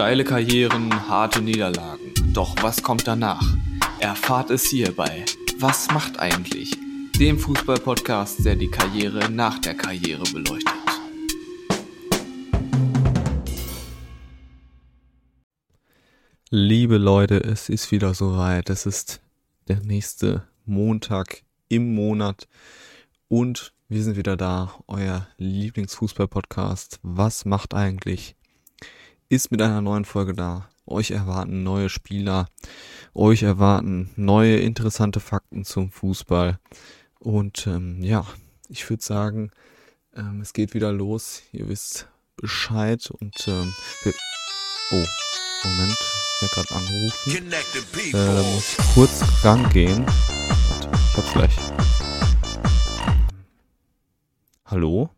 Steile Karrieren, harte Niederlagen. Doch was kommt danach? Erfahrt es hierbei. Was macht eigentlich? Dem Fußball-Podcast, der die Karriere nach der Karriere beleuchtet. Liebe Leute, es ist wieder soweit. Es ist der nächste Montag im Monat und wir sind wieder da, euer Lieblingsfußball-Podcast. Was macht eigentlich? Ist mit einer neuen Folge da. Euch erwarten neue Spieler, euch erwarten neue interessante Fakten zum Fußball. Und ähm, ja, ich würde sagen, ähm, es geht wieder los. Ihr wisst Bescheid und ähm, wir oh, Moment, ich werde gerade angerufen. Äh, da muss ich kurz rangehen. Warte, ich hab's gleich. Hallo?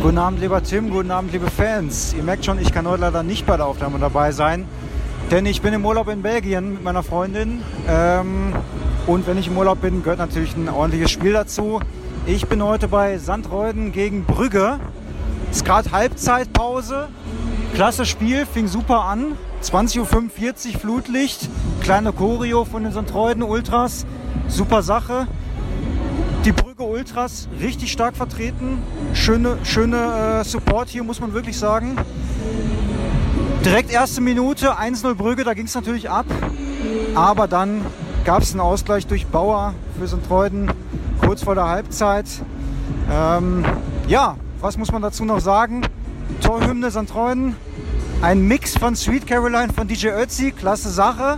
Guten Abend, lieber Tim, guten Abend, liebe Fans. Ihr merkt schon, ich kann heute leider nicht bei der Aufnahme dabei sein, denn ich bin im Urlaub in Belgien mit meiner Freundin. Ähm, und wenn ich im Urlaub bin, gehört natürlich ein ordentliches Spiel dazu. Ich bin heute bei Sandreuden gegen Brügge. Es ist gerade Halbzeitpause. Klasse Spiel, fing super an. 20.45 Uhr Flutlicht, kleine Choreo von den Sandreuden Ultras. Super Sache. Die Brügge Ultras richtig stark vertreten. Schöne, schöne äh, Support hier, muss man wirklich sagen. Direkt erste Minute, 1-0 Brügge, da ging es natürlich ab. Aber dann gab es einen Ausgleich durch Bauer für Sandreuden kurz vor der Halbzeit. Ähm, ja, was muss man dazu noch sagen? Torhymne Sandreuden, ein Mix von Sweet Caroline von DJ Ötzi, klasse Sache.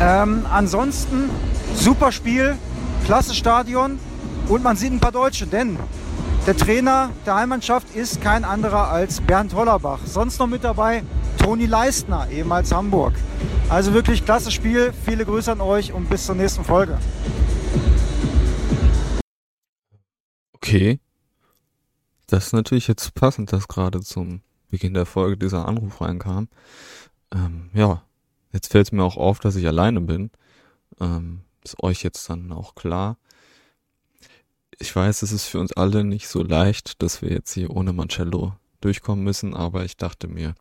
Ähm, ansonsten super Spiel, klasse Stadion und man sieht ein paar Deutsche, denn der Trainer der Heimmannschaft ist kein anderer als Bernd Hollerbach. Sonst noch mit dabei Toni Leistner, ehemals Hamburg. Also wirklich klasse Spiel, viele Grüße an euch und bis zur nächsten Folge. Okay. Das ist natürlich jetzt passend, dass gerade zum Beginn der Folge dieser Anruf reinkam. Ähm, ja, jetzt fällt es mir auch auf, dass ich alleine bin. Ähm, ist euch jetzt dann auch klar. Ich weiß, es ist für uns alle nicht so leicht, dass wir jetzt hier ohne Mancello durchkommen müssen, aber ich dachte mir,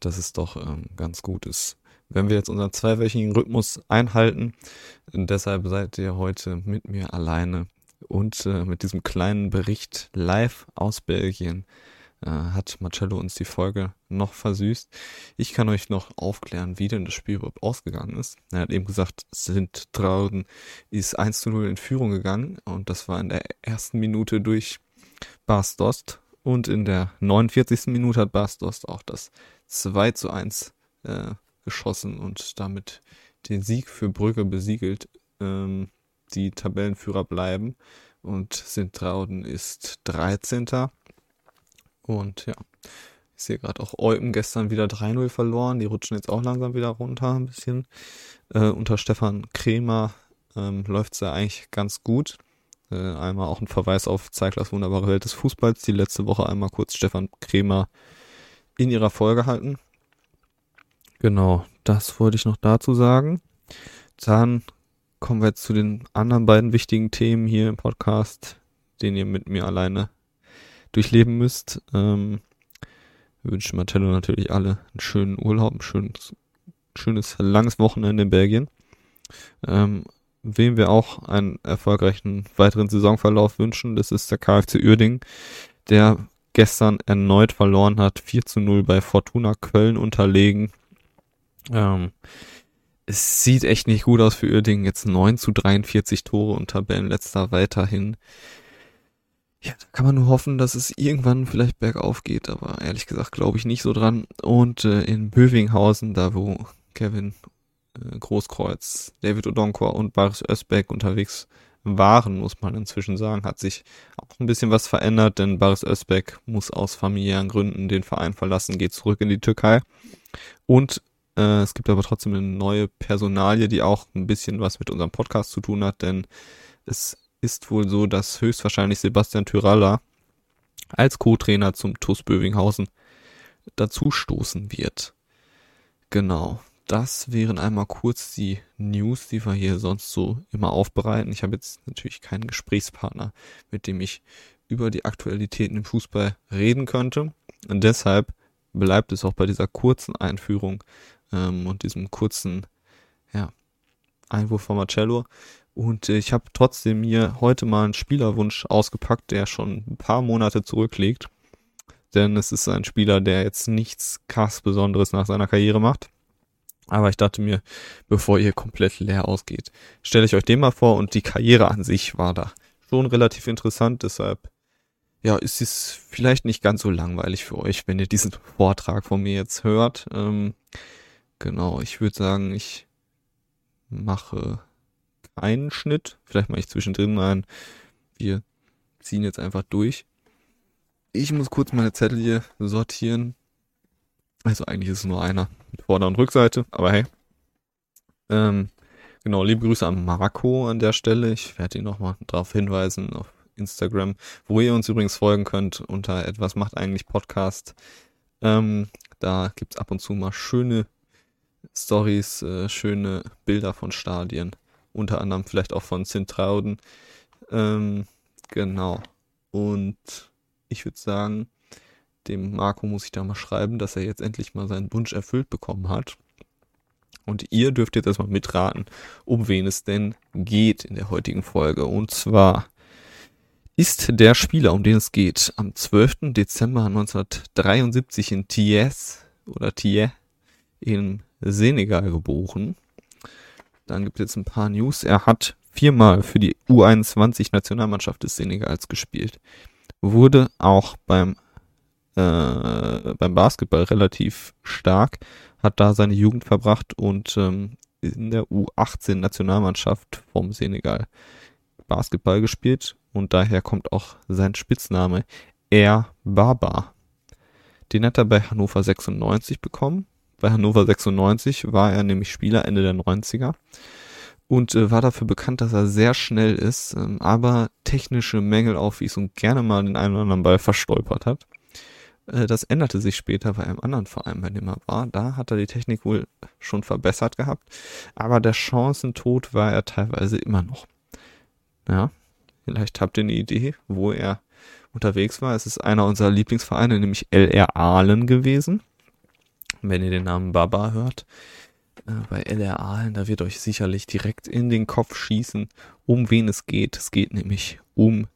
dass es doch ähm, ganz gut ist, wenn wir jetzt unseren zweiwöchigen Rhythmus einhalten. Deshalb seid ihr heute mit mir alleine und äh, mit diesem kleinen Bericht live aus Belgien äh, hat Marcello uns die Folge noch versüßt. Ich kann euch noch aufklären, wie denn das Spiel überhaupt ausgegangen ist. Er hat eben gesagt, sind Trauden ist 1 zu 0 in Führung gegangen und das war in der ersten Minute durch Bas Dost und in der 49. Minute hat Bas Dost auch das 2 zu 1 äh, geschossen und damit den Sieg für Brügge besiegelt. Ähm, die Tabellenführer bleiben und Sintrauden ist 13. Und ja, ich sehe gerade auch Eupen gestern wieder 3-0 verloren. Die rutschen jetzt auch langsam wieder runter ein bisschen. Äh, unter Stefan Kremer ähm, läuft es ja eigentlich ganz gut. Äh, einmal auch ein Verweis auf Zeiglers wunderbare Welt des Fußballs, die letzte Woche einmal kurz Stefan Kremer in ihrer Folge halten. Genau, das wollte ich noch dazu sagen. Dann kommen wir jetzt zu den anderen beiden wichtigen Themen hier im Podcast, den ihr mit mir alleine durchleben müsst. Ähm, wir wünschen Martello natürlich alle einen schönen Urlaub, ein schönes, schönes langes Wochenende in Belgien. Ähm, wem wir auch einen erfolgreichen weiteren Saisonverlauf wünschen, das ist der KFC Uerding, der gestern erneut verloren hat, 4 zu 0 bei Fortuna Köln unterlegen. Ähm, es sieht echt nicht gut aus für Uerdingen. Jetzt 9 zu 43 Tore und Tabellenletzter weiterhin. Ja, da kann man nur hoffen, dass es irgendwann vielleicht bergauf geht, aber ehrlich gesagt glaube ich nicht so dran. Und äh, in Bövinghausen, da wo Kevin äh, Großkreuz, David Odonkor und Baris Özbeck unterwegs waren, muss man inzwischen sagen, hat sich auch ein bisschen was verändert, denn Baris Özbeck muss aus familiären Gründen den Verein verlassen, geht zurück in die Türkei. Und äh, es gibt aber trotzdem eine neue Personalie, die auch ein bisschen was mit unserem Podcast zu tun hat, denn es ist wohl so, dass höchstwahrscheinlich Sebastian Tyralla als Co-Trainer zum TuS Bövinghausen dazustoßen wird. Genau. Das wären einmal kurz die News, die wir hier sonst so immer aufbereiten. Ich habe jetzt natürlich keinen Gesprächspartner, mit dem ich über die Aktualitäten im Fußball reden könnte. Und deshalb bleibt es auch bei dieser kurzen Einführung ähm, und diesem kurzen ja, Einwurf von Marcello. Und äh, ich habe trotzdem mir heute mal einen Spielerwunsch ausgepackt, der schon ein paar Monate zurückliegt. Denn es ist ein Spieler, der jetzt nichts krass Besonderes nach seiner Karriere macht. Aber ich dachte mir, bevor ihr komplett leer ausgeht, stelle ich euch den mal vor und die Karriere an sich war da schon relativ interessant. Deshalb, ja, ist es vielleicht nicht ganz so langweilig für euch, wenn ihr diesen Vortrag von mir jetzt hört. Ähm, genau, ich würde sagen, ich mache keinen Schnitt. Vielleicht mache ich zwischendrin einen. Wir ziehen jetzt einfach durch. Ich muss kurz meine Zettel hier sortieren. Also eigentlich ist es nur einer mit Vorder- und Rückseite, aber hey. Ähm, genau, liebe Grüße an Marco an der Stelle. Ich werde ihn nochmal darauf hinweisen auf Instagram, wo ihr uns übrigens folgen könnt unter etwas macht eigentlich Podcast. Ähm, da gibt's ab und zu mal schöne Stories, äh, schöne Bilder von Stadien. Unter anderem vielleicht auch von Zintrauden. Ähm, genau. Und ich würde sagen, dem Marco muss ich da mal schreiben, dass er jetzt endlich mal seinen Wunsch erfüllt bekommen hat. Und ihr dürft jetzt erstmal mitraten, um wen es denn geht in der heutigen Folge. Und zwar ist der Spieler, um den es geht, am 12. Dezember 1973 in Thiès oder Thiès in Senegal geboren. Dann gibt es jetzt ein paar News. Er hat viermal für die U21 Nationalmannschaft des Senegals gespielt. Wurde auch beim äh, beim Basketball relativ stark, hat da seine Jugend verbracht und ähm, in der U18 Nationalmannschaft vom Senegal Basketball gespielt und daher kommt auch sein Spitzname Air Baba. Den hat er bei Hannover 96 bekommen. Bei Hannover 96 war er nämlich Spieler Ende der 90er und äh, war dafür bekannt, dass er sehr schnell ist, ähm, aber technische Mängel aufwies und gerne mal den einen oder anderen Ball verstolpert hat. Äh, das änderte sich später bei einem anderen Verein, bei dem er war. Da hat er die Technik wohl schon verbessert gehabt, aber der Chancentod war er teilweise immer noch. Ja, vielleicht habt ihr eine Idee, wo er unterwegs war. Es ist einer unserer Lieblingsvereine, nämlich LR Aalen gewesen. Wenn ihr den Namen Baba hört, äh, bei LR Aalen, da wird euch sicherlich direkt in den Kopf schießen, um wen es geht. Es geht nämlich um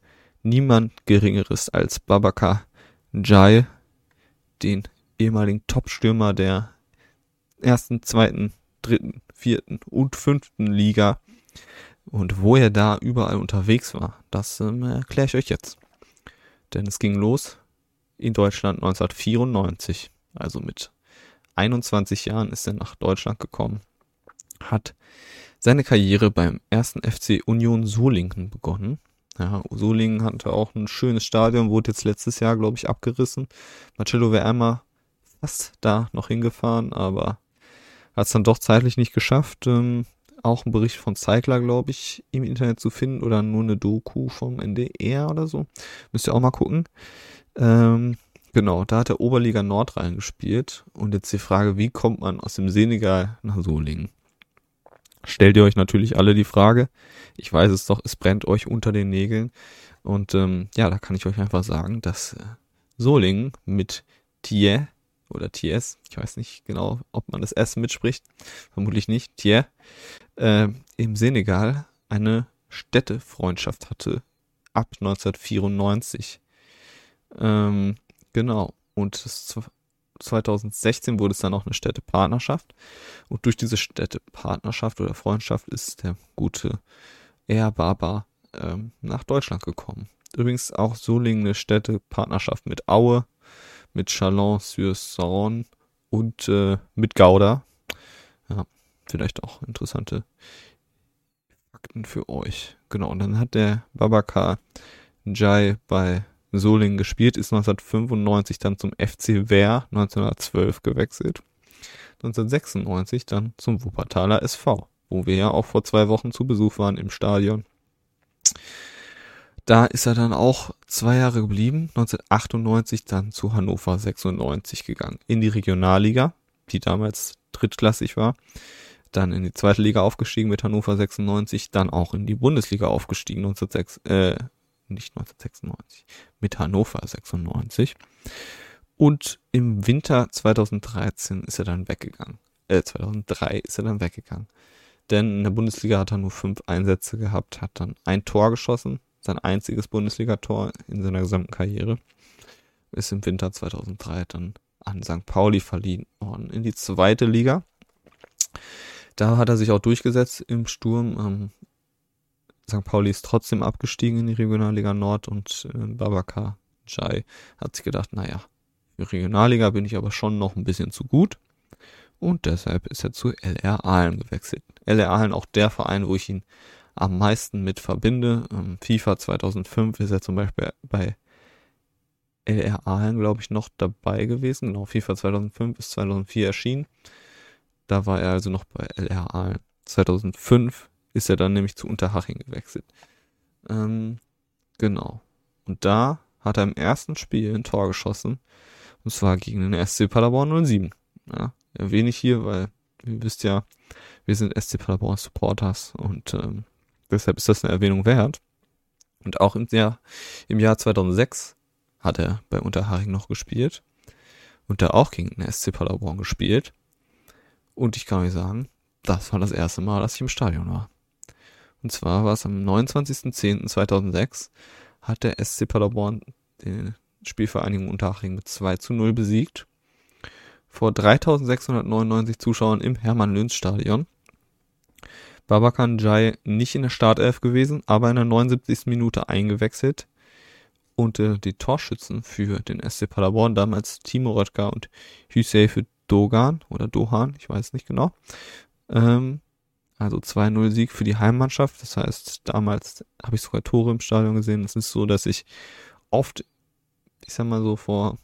niemand Geringeres als Babaka Jai, den ehemaligen Top-Stürmer der ersten, zweiten, dritten, vierten und fünften Liga. Und wo er da überall unterwegs war, das ähm, erkläre ich euch jetzt. Denn es ging los in Deutschland 1994. Also mit 21 Jahren ist er nach Deutschland gekommen. Hat seine Karriere beim ersten FC Union Solingen begonnen. Ja, Solingen hatte auch ein schönes Stadion, wurde jetzt letztes Jahr, glaube ich, abgerissen. Marcello wäre einmal fast da noch hingefahren, aber hat es dann doch zeitlich nicht geschafft. Ähm, auch ein Bericht von Cycler, glaube ich, im Internet zu finden oder nur eine Doku vom NDR oder so. Müsst ihr auch mal gucken. Ähm, genau, da hat der Oberliga Nordrhein gespielt. Und jetzt die Frage, wie kommt man aus dem Senegal nach Solingen? stellt ihr euch natürlich alle die Frage. Ich weiß es doch, es brennt euch unter den Nägeln. Und ähm, ja, da kann ich euch einfach sagen, dass äh, Solingen mit Thiers oder Thiers, ich weiß nicht genau, ob man das S mitspricht, vermutlich nicht, Thiers, äh, im Senegal eine Städtefreundschaft hatte ab 1994. Ähm, genau. Und das 2016 wurde es dann auch eine Städtepartnerschaft. Und durch diese Städtepartnerschaft oder Freundschaft ist der gute Air Baba ähm, nach Deutschland gekommen. Übrigens auch Solingen eine Städtepartnerschaft mit Aue, mit Chalon-sur-Saône und äh, mit Gouda. Ja, vielleicht auch interessante Fakten für euch. Genau, und dann hat der Babakar Jai bei Solingen gespielt, ist 1995 dann zum FC Wehr 1912 gewechselt. 1996 dann zum Wuppertaler SV, wo wir ja auch vor zwei Wochen zu Besuch waren im Stadion. Da ist er dann auch zwei Jahre geblieben, 1998 dann zu Hannover 96 gegangen, in die Regionalliga, die damals drittklassig war, dann in die zweite Liga aufgestiegen mit Hannover 96, dann auch in die Bundesliga aufgestiegen 1906, äh, nicht 1996, mit Hannover 96. Und im Winter 2013 ist er dann weggegangen. Äh, 2003 ist er dann weggegangen. Denn in der Bundesliga hat er nur fünf Einsätze gehabt, hat dann ein Tor geschossen, sein einziges Bundesligator in seiner gesamten Karriere. Ist im Winter 2003 dann an St. Pauli verliehen worden in die zweite Liga. Da hat er sich auch durchgesetzt im Sturm. Ähm, St. Pauli ist trotzdem abgestiegen in die Regionalliga Nord und äh, Babakar Jai hat sich gedacht, naja, für Regionalliga bin ich aber schon noch ein bisschen zu gut. Und deshalb ist er zu LR Aalen gewechselt. LR Aalen auch der Verein, wo ich ihn am meisten mit verbinde. Ähm, FIFA 2005 ist er zum Beispiel bei LR Aalen, glaube ich, noch dabei gewesen. Genau, FIFA 2005 bis 2004 erschienen. Da war er also noch bei LR Aalen. 2005 ist er dann nämlich zu Unterhaching gewechselt. Ähm, genau. Und da hat er im ersten Spiel ein Tor geschossen. Und zwar gegen den SC Paderborn 07. Ja, erwähne ich hier, weil ihr wisst ja, wir sind SC Paderborn Supporters und ähm, deshalb ist das eine Erwähnung wert. Und auch im Jahr, im Jahr 2006 hat er bei Unterhaching noch gespielt und da auch gegen den SC Paderborn gespielt. Und ich kann euch sagen, das war das erste Mal, dass ich im Stadion war. Und zwar war es am 29.10.2006 hat der SC Paderborn die Spielvereinigung Unterhaching mit 2 zu 0 besiegt. Vor 3699 Zuschauern im Hermann-Löns-Stadion. Babakan Jai nicht in der Startelf gewesen, aber in der 79. Minute eingewechselt. Und äh, die Torschützen für den SC Paderborn, damals Timo Röttger und Hüseyin Dogan oder Dohan, ich weiß nicht genau, ähm, also 2-0 Sieg für die Heimmannschaft. Das heißt, damals habe ich sogar Tore im Stadion gesehen. Es ist so, dass ich oft, ich sag mal so vor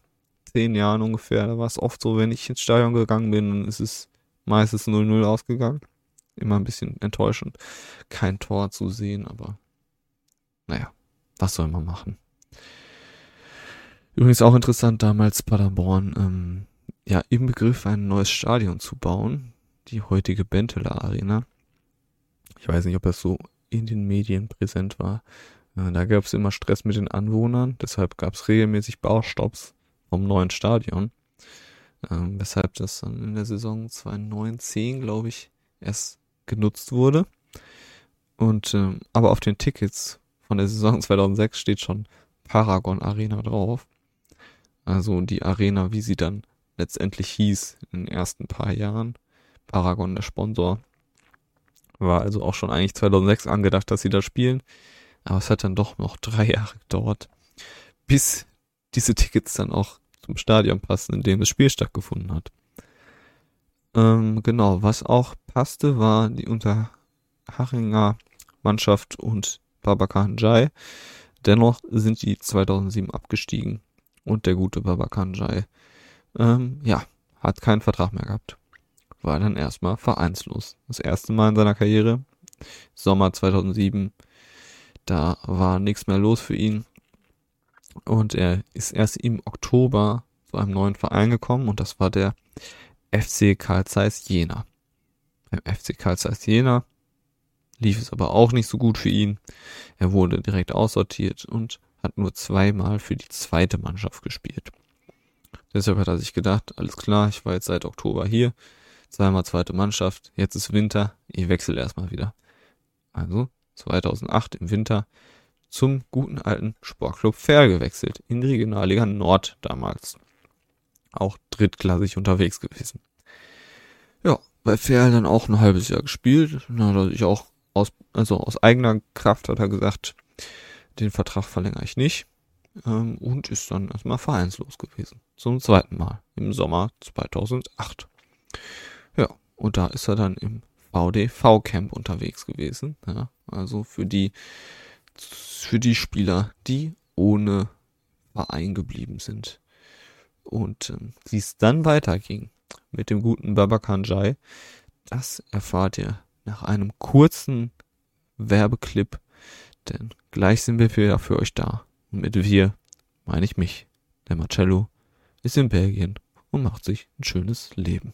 zehn Jahren ungefähr, da war es oft so, wenn ich ins Stadion gegangen bin, dann ist es meistens 0-0 ausgegangen. Immer ein bisschen enttäuschend, kein Tor zu sehen, aber naja, was soll man machen? Übrigens auch interessant, damals Paderborn, ähm, ja, im Begriff ein neues Stadion zu bauen, die heutige Benteler Arena. Ich weiß nicht, ob das so in den Medien präsent war. Äh, da gab es immer Stress mit den Anwohnern, deshalb gab es regelmäßig Baustopps vom neuen Stadion. Ähm, weshalb das dann in der Saison 2019, glaube ich, erst genutzt wurde. Und ähm, aber auf den Tickets von der Saison 2006 steht schon Paragon Arena drauf. Also die Arena, wie sie dann letztendlich hieß in den ersten paar Jahren. Paragon der Sponsor. War also auch schon eigentlich 2006 angedacht, dass sie da spielen. Aber es hat dann doch noch drei Jahre gedauert, bis diese Tickets dann auch zum Stadion passen, in dem das Spiel stattgefunden hat. Ähm, genau, was auch passte, war die Unterhachinger Mannschaft und Babakan Jai. Dennoch sind die 2007 abgestiegen und der gute Babakan Jai, ähm, ja, hat keinen Vertrag mehr gehabt war dann erstmal vereinslos. Das erste Mal in seiner Karriere, Sommer 2007, da war nichts mehr los für ihn. Und er ist erst im Oktober zu einem neuen Verein gekommen und das war der FC Karl Zeiss Jena. Beim FC Karl Zeiss Jena lief es aber auch nicht so gut für ihn. Er wurde direkt aussortiert und hat nur zweimal für die zweite Mannschaft gespielt. Deshalb hat er sich gedacht, alles klar, ich war jetzt seit Oktober hier, zweimal zweite Mannschaft, jetzt ist Winter, ich wechsle erstmal wieder. Also 2008 im Winter zum guten alten Sportclub Fair gewechselt, in die Regionalliga Nord damals. Auch drittklassig unterwegs gewesen. Ja, bei Fair dann auch ein halbes Jahr gespielt, hat er sich auch aus, also aus eigener Kraft hat er gesagt, den Vertrag verlängere ich nicht ähm, und ist dann erstmal vereinslos gewesen. Zum zweiten Mal im Sommer 2008. Ja, und da ist er dann im VDV-Camp unterwegs gewesen. Ja, also für die, für die Spieler, die ohne Verein geblieben sind. Und ähm, wie es dann weiterging mit dem guten Babakan Jai, das erfahrt ihr nach einem kurzen Werbeclip, denn gleich sind wir wieder für euch da. Und mit wir meine ich mich. Der Marcello ist in Belgien und macht sich ein schönes Leben.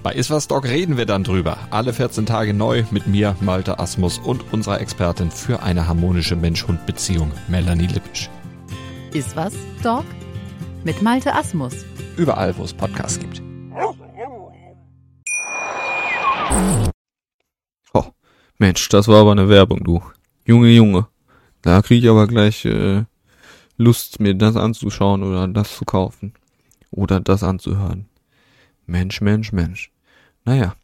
Bei Iswas Dog reden wir dann drüber. Alle 14 Tage neu mit mir, Malte Asmus und unserer Expertin für eine harmonische Mensch-Hund-Beziehung, Melanie Lippisch. Iswas Dog mit Malte Asmus. Überall, wo es Podcasts gibt. Oh, Mensch, das war aber eine Werbung, du. Junge, Junge. Da kriege ich aber gleich äh, Lust, mir das anzuschauen oder das zu kaufen. Oder das anzuhören. Mensch, Mensch, Mensch. Naja.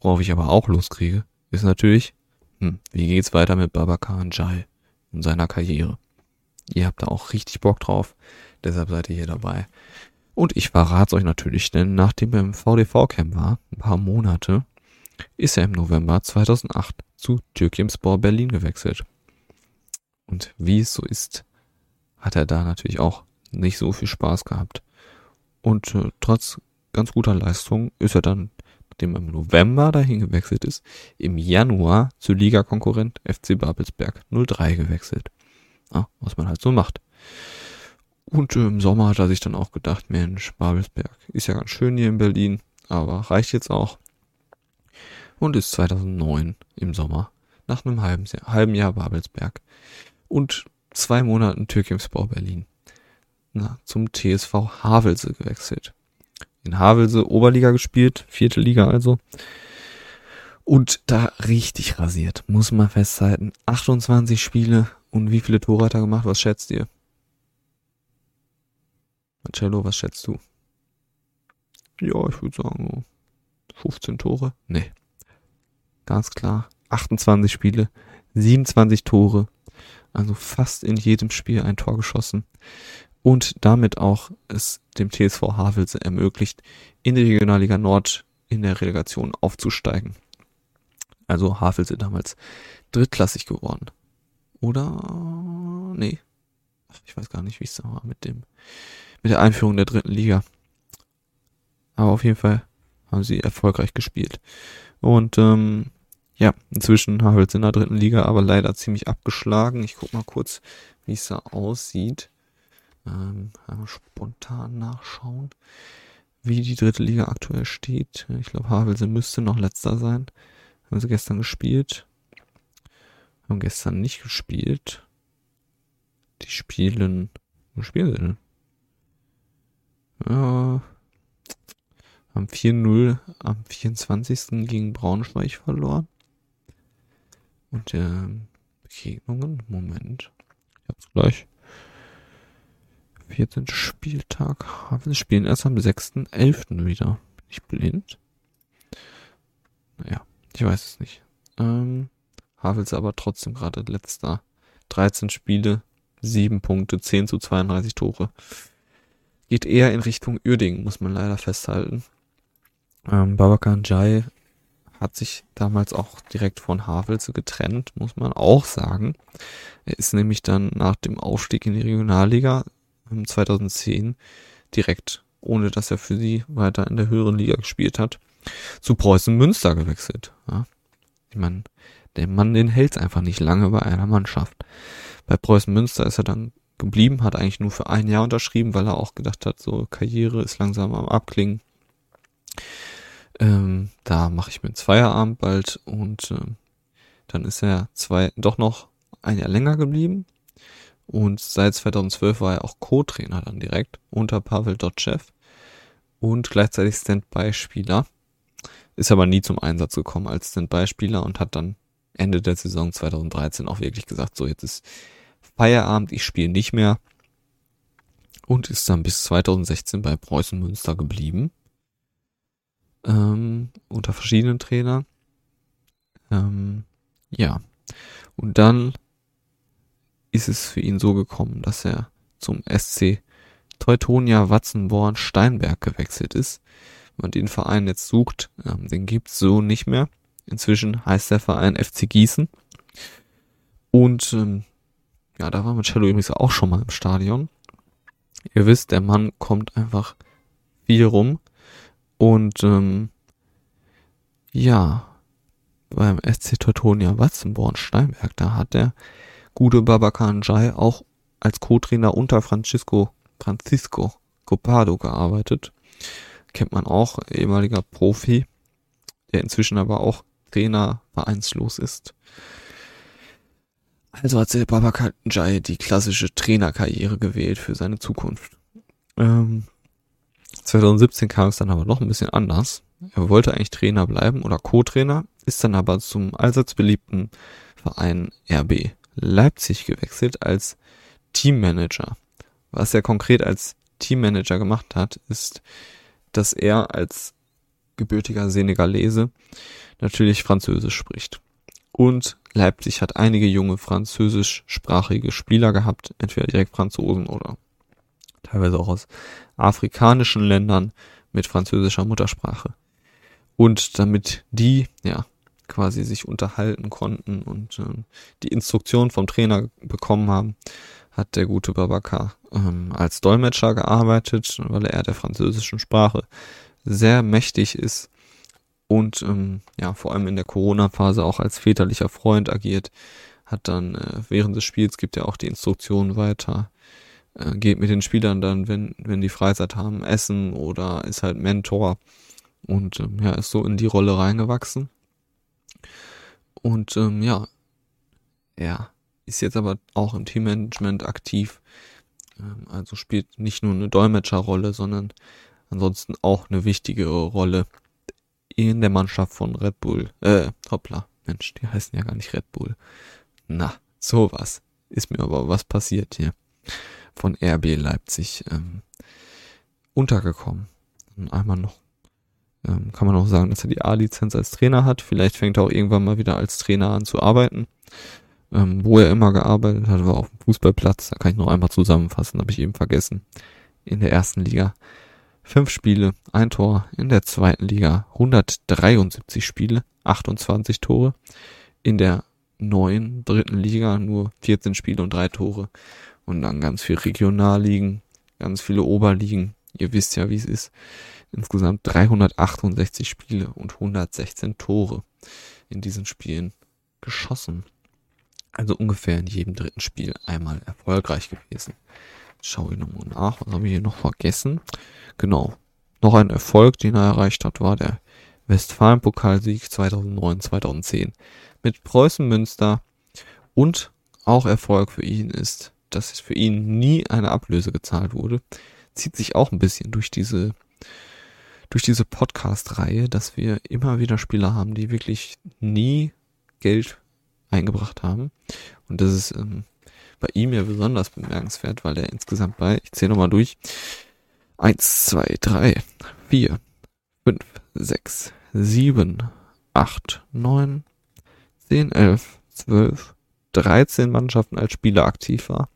Worauf ich aber auch Lust kriege, ist natürlich, hm, wie geht's weiter mit Babacar Jai und seiner Karriere? Ihr habt da auch richtig Bock drauf, deshalb seid ihr hier dabei. Und ich verrat's euch natürlich, denn nachdem er im VDV-Camp war, ein paar Monate, ist er im November 2008 zu Türkimspor Berlin gewechselt. Und wie es so ist, hat er da natürlich auch nicht so viel Spaß gehabt. Und äh, trotz ganz guter Leistung ist er dann, nachdem er im November dahin gewechselt ist, im Januar zu Ligakonkurrent FC Babelsberg 03 gewechselt. Ja, was man halt so macht. Und äh, im Sommer hat er sich dann auch gedacht, Mensch, Babelsberg ist ja ganz schön hier in Berlin, aber reicht jetzt auch. Und ist 2009 im Sommer nach einem halben Jahr, halben Jahr Babelsberg und zwei Monaten Türkimspor Berlin na, zum TSV Havelse gewechselt in Havelse Oberliga gespielt, vierte Liga also. Und da richtig rasiert, muss man festhalten. 28 Spiele und wie viele Tore hat er gemacht? Was schätzt ihr? Marcello, was schätzt du? Ja, ich würde sagen 15 Tore. Nee. Ganz klar. 28 Spiele, 27 Tore. Also fast in jedem Spiel ein Tor geschossen und damit auch es dem TSV Havelse ermöglicht, in die Regionalliga Nord in der Relegation aufzusteigen. Also Havelse damals drittklassig geworden. Oder nee. Ich weiß gar nicht, wie es da war mit dem mit der Einführung der dritten Liga. Aber auf jeden Fall haben sie erfolgreich gespielt. Und ähm, ja, inzwischen Havelse in der dritten Liga, aber leider ziemlich abgeschlagen. Ich guck mal kurz, wie es da aussieht. Ähm, spontan nachschauen, wie die dritte Liga aktuell steht. Ich glaube, Havelse müsste noch letzter sein. Haben sie gestern gespielt. Haben gestern nicht gespielt. Die spielen. Wo spielen sie denn? Ja, haben 4-0 am 24. gegen Braunschweig verloren. Und äh, Begegnungen, Moment. Ich hab's gleich. 14. Spieltag. Wir spielen erst am 6.11. wieder. Bin ich blind? Naja, ich weiß es nicht. Ähm, Havels aber trotzdem gerade letzter. 13 Spiele, 7 Punkte, 10 zu 32 Tore. Geht eher in Richtung Uerdingen, muss man leider festhalten. Ähm, Babakan Jai hat sich damals auch direkt von Havelse getrennt, muss man auch sagen. Er ist nämlich dann nach dem Aufstieg in die Regionalliga 2010 direkt, ohne dass er für sie weiter in der höheren Liga gespielt hat, zu Preußen Münster gewechselt. Ja. Ich meine, der Mann, den hält einfach nicht lange bei einer Mannschaft. Bei Preußen Münster ist er dann geblieben, hat eigentlich nur für ein Jahr unterschrieben, weil er auch gedacht hat, so Karriere ist langsam am Abklingen. Ähm, da mache ich mir einen Feierabend bald und ähm, dann ist er zwei doch noch ein Jahr länger geblieben, und seit 2012 war er auch Co-Trainer dann direkt unter Pavel Dotschew und gleichzeitig Standby-Spieler. Ist aber nie zum Einsatz gekommen als Standby-Spieler und hat dann Ende der Saison 2013 auch wirklich gesagt, so jetzt ist Feierabend, ich spiele nicht mehr. Und ist dann bis 2016 bei Preußen Münster geblieben. Ähm, unter verschiedenen Trainern. Ähm, ja. Und dann ist es für ihn so gekommen, dass er zum SC Teutonia Watzenborn Steinberg gewechselt ist. Wenn man den Verein jetzt sucht, ähm, den gibt's so nicht mehr. Inzwischen heißt der Verein FC Gießen. Und ähm, ja, da war Marcello übrigens auch schon mal im Stadion. Ihr wisst, der Mann kommt einfach viel rum. Und ähm, ja, beim SC Teutonia Watzenborn-Steinberg, da hat der gute Babakan Jai auch als Co-Trainer unter Francisco Francisco Copado gearbeitet. Kennt man auch, ehemaliger Profi, der inzwischen aber auch Trainer vereinslos ist. Also hat der Babakan Jai die klassische Trainerkarriere gewählt für seine Zukunft. Ähm, 2017 kam es dann aber noch ein bisschen anders. Er wollte eigentlich Trainer bleiben oder Co-Trainer, ist dann aber zum allseits beliebten Verein RB Leipzig gewechselt als Teammanager. Was er konkret als Teammanager gemacht hat, ist, dass er als gebürtiger Senegalese natürlich Französisch spricht. Und Leipzig hat einige junge französischsprachige Spieler gehabt, entweder direkt Franzosen oder teilweise auch aus afrikanischen Ländern mit französischer Muttersprache. Und damit die, ja, quasi sich unterhalten konnten und äh, die Instruktion vom Trainer bekommen haben, hat der gute Babakar ähm, als Dolmetscher gearbeitet, weil er der französischen Sprache sehr mächtig ist und ähm, ja vor allem in der Corona-Phase auch als väterlicher Freund agiert, hat dann äh, während des Spiels gibt er auch die Instruktionen weiter, äh, geht mit den Spielern dann, wenn wenn die Freizeit haben, essen oder ist halt Mentor und ähm, ja ist so in die Rolle reingewachsen und ähm, ja, er ist jetzt aber auch im Teammanagement aktiv. Ähm, also spielt nicht nur eine Dolmetscherrolle, sondern ansonsten auch eine wichtige Rolle in der Mannschaft von Red Bull. Äh, hoppla, Mensch, die heißen ja gar nicht Red Bull. Na, sowas. Ist mir aber was passiert hier. Von RB Leipzig ähm, untergekommen. Und einmal noch ähm, kann man auch sagen, dass er die A-Lizenz als Trainer hat. Vielleicht fängt er auch irgendwann mal wieder als Trainer an zu arbeiten. Ähm, wo er immer gearbeitet hat, war auf dem Fußballplatz. Da kann ich noch einmal zusammenfassen, habe ich eben vergessen. In der ersten Liga fünf Spiele, ein Tor. In der zweiten Liga 173 Spiele, 28 Tore. In der neuen dritten Liga nur 14 Spiele und drei Tore. Und dann ganz viel Regionalligen, ganz viele Oberligen. Ihr wisst ja, wie es ist insgesamt 368 Spiele und 116 Tore in diesen Spielen geschossen. Also ungefähr in jedem dritten Spiel einmal erfolgreich gewesen. Jetzt schaue ich nochmal nach, was habe ich hier noch vergessen? Genau. Noch ein Erfolg, den er erreicht hat, war der Westfalen-Pokalsieg 2009-2010 mit Preußen Münster und auch Erfolg für ihn ist, dass für ihn nie eine Ablöse gezahlt wurde. Zieht sich auch ein bisschen durch diese durch diese Podcast-Reihe, dass wir immer wieder Spieler haben, die wirklich nie Geld eingebracht haben. Und das ist ähm, bei ihm ja besonders bemerkenswert, weil er insgesamt bei, ich zähle nochmal durch, eins, zwei, drei, vier, fünf, sechs, sieben, acht, neun, zehn, elf, zwölf, dreizehn Mannschaften als Spieler aktiv war.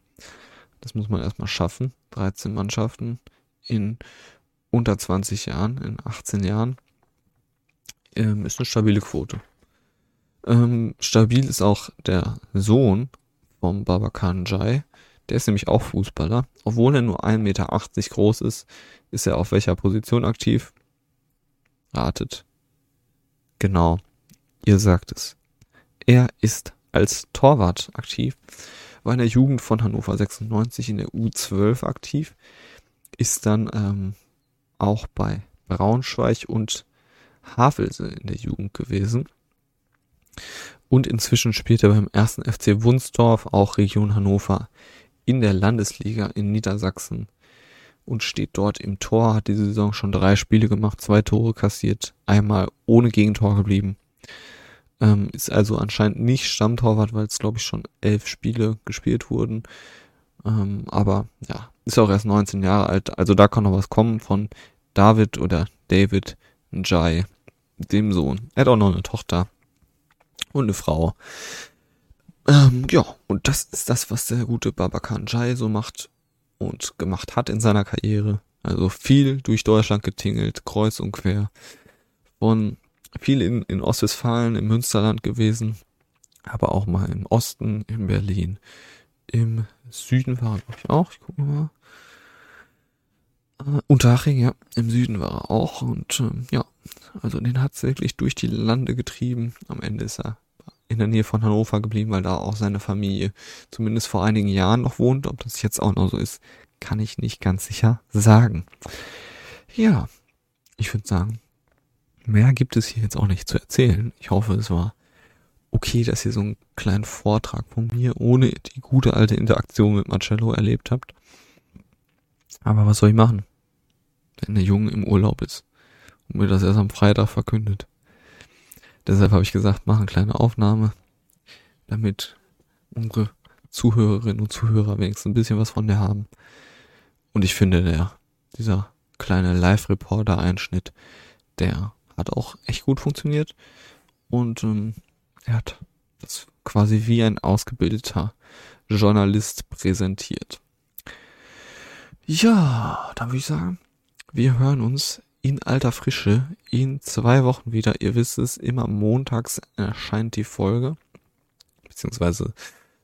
Das muss man erstmal schaffen. 13 Mannschaften in unter 20 Jahren, in 18 Jahren, ähm, ist eine stabile Quote. Ähm, stabil ist auch der Sohn vom Babakan Jai. Der ist nämlich auch Fußballer. Obwohl er nur 1,80 Meter groß ist, ist er auf welcher Position aktiv? Ratet. Genau. Ihr sagt es. Er ist als Torwart aktiv, war in der Jugend von Hannover 96 in der U12 aktiv, ist dann ähm, auch bei Braunschweig und Havelse in der Jugend gewesen. Und inzwischen spielt er beim ersten FC Wunsdorf, auch Region Hannover, in der Landesliga in Niedersachsen und steht dort im Tor, hat diese Saison schon drei Spiele gemacht, zwei Tore kassiert, einmal ohne Gegentor geblieben. Ähm, ist also anscheinend nicht Stammtorwart, weil es glaube ich schon elf Spiele gespielt wurden. Ähm, aber ja, ist auch erst 19 Jahre alt, also da kann noch was kommen von David oder David Jai, dem Sohn. Er hat auch noch eine Tochter und eine Frau. Ähm, ja, und das ist das, was der gute Babakan Jai so macht und gemacht hat in seiner Karriere. Also viel durch Deutschland getingelt, kreuz und quer. Von viel in, in Ostwestfalen, im Münsterland gewesen, aber auch mal im Osten, in Berlin, Im Süden war er, glaube ich, auch. Ich gucke mal. Äh, Unterhaching, ja. Im Süden war er auch. Und ähm, ja, also den hat's wirklich durch die Lande getrieben. Am Ende ist er in der Nähe von Hannover geblieben, weil da auch seine Familie zumindest vor einigen Jahren noch wohnt. Ob das jetzt auch noch so ist, kann ich nicht ganz sicher sagen. Ja, ich würde sagen, mehr gibt es hier jetzt auch nicht zu erzählen. Ich hoffe, es war okay, dass ihr so einen kleinen Vortrag von mir ohne die gute alte Interaktion mit Marcello erlebt habt. Aber was soll ich machen, wenn der Junge im Urlaub ist und mir das erst am Freitag verkündet? Deshalb habe ich gesagt, mach eine kleine Aufnahme, damit unsere Zuhörerinnen und Zuhörer wenigstens ein bisschen was von der haben. Und ich finde, der, dieser kleine Live-Reporter-Einschnitt, der hat auch echt gut funktioniert. Und ähm, er hat das quasi wie ein ausgebildeter Journalist präsentiert. Ja, dann würde ich sagen, wir hören uns in alter Frische in zwei Wochen wieder. Ihr wisst es, immer montags erscheint die Folge, beziehungsweise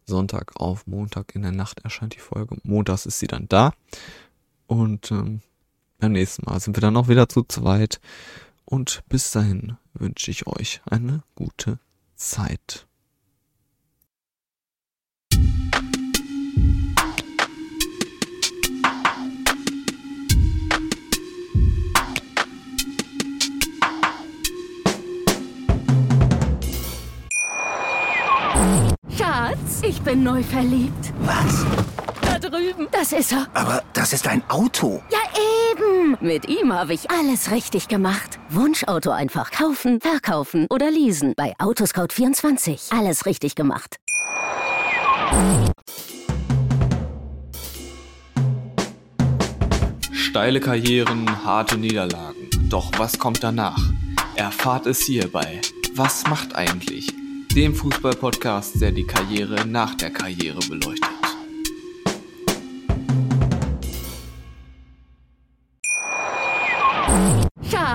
Sonntag auf Montag in der Nacht erscheint die Folge. Montags ist sie dann da. Und ähm, beim nächsten Mal sind wir dann auch wieder zu zweit. Und bis dahin wünsche ich euch eine gute Zeit. Schatz, ich bin neu verliebt. Was? Drüben. Das ist er. Aber das ist ein Auto. Ja, eben. Mit ihm habe ich alles richtig gemacht. Wunschauto einfach kaufen, verkaufen oder leasen. Bei Autoscout24. Alles richtig gemacht. Steile Karrieren, harte Niederlagen. Doch was kommt danach? Erfahrt es hier bei Was macht eigentlich? Dem Fußball-Podcast, der die Karriere nach der Karriere beleuchtet.